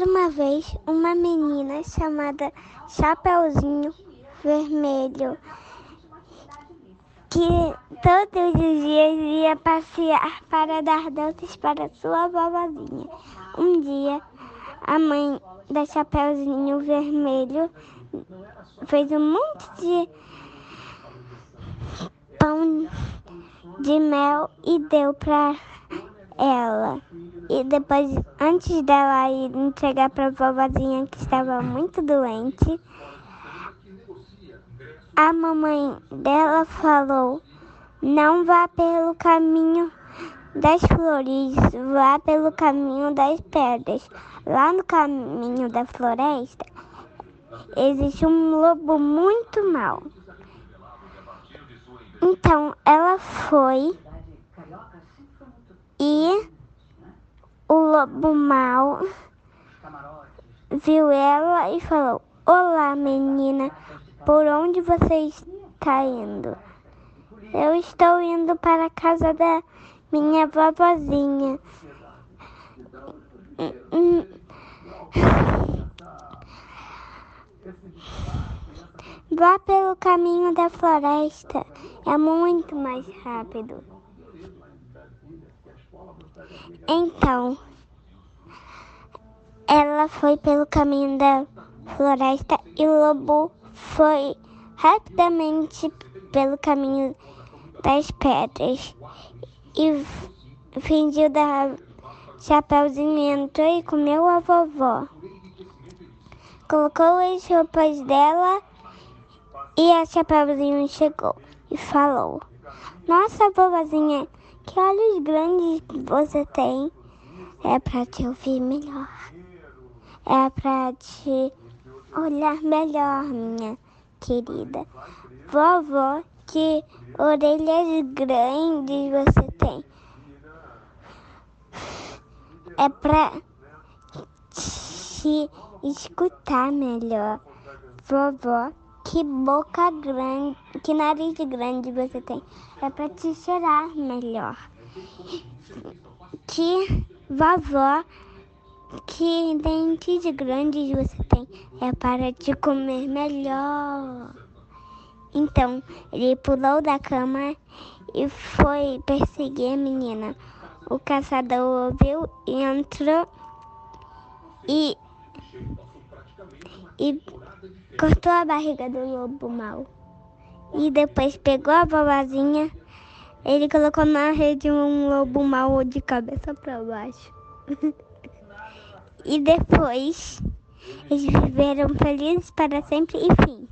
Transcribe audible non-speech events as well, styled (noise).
Era uma vez uma menina chamada Chapeuzinho Vermelho que todos os dias ia passear para dar doces para sua vovozinha. Um dia, a mãe da Chapeuzinho Vermelho fez um monte de pão de mel e deu para ela. E depois, antes dela ir entregar para a vovozinha que estava muito doente, a mamãe dela falou: Não vá pelo caminho das flores, vá pelo caminho das pedras. Lá no caminho da floresta existe um lobo muito mau. Então ela foi e o lobo mau viu ela e falou: Olá, menina, por onde você está indo? Eu estou indo para a casa da minha vovozinha. Vá pelo caminho da floresta, é muito mais rápido. Então, ela foi pelo caminho da floresta e o lobo foi rapidamente pelo caminho das pedras e fingiu dar chapéuzinho entrou e comeu a vovó. Colocou as roupas dela e a chapéuzinho chegou e falou: Nossa, vovozinha, que olhos grandes você tem. É para te ouvir melhor. É para te olhar melhor, minha querida. Vovó, que orelhas grandes você tem. É para te escutar melhor. Vovó, que boca grande, que nariz grande você tem. É para te cheirar melhor. Que vovó, que dentes grandes você tem. É para te comer melhor. Então, ele pulou da cama e foi perseguir a menina. O caçador ouviu e entrou e, e cortou a barriga do lobo mau. E depois pegou a vovozinha, ele colocou na rede um lobo mau de cabeça para baixo. (laughs) e depois eles viveram felizes para sempre e fim.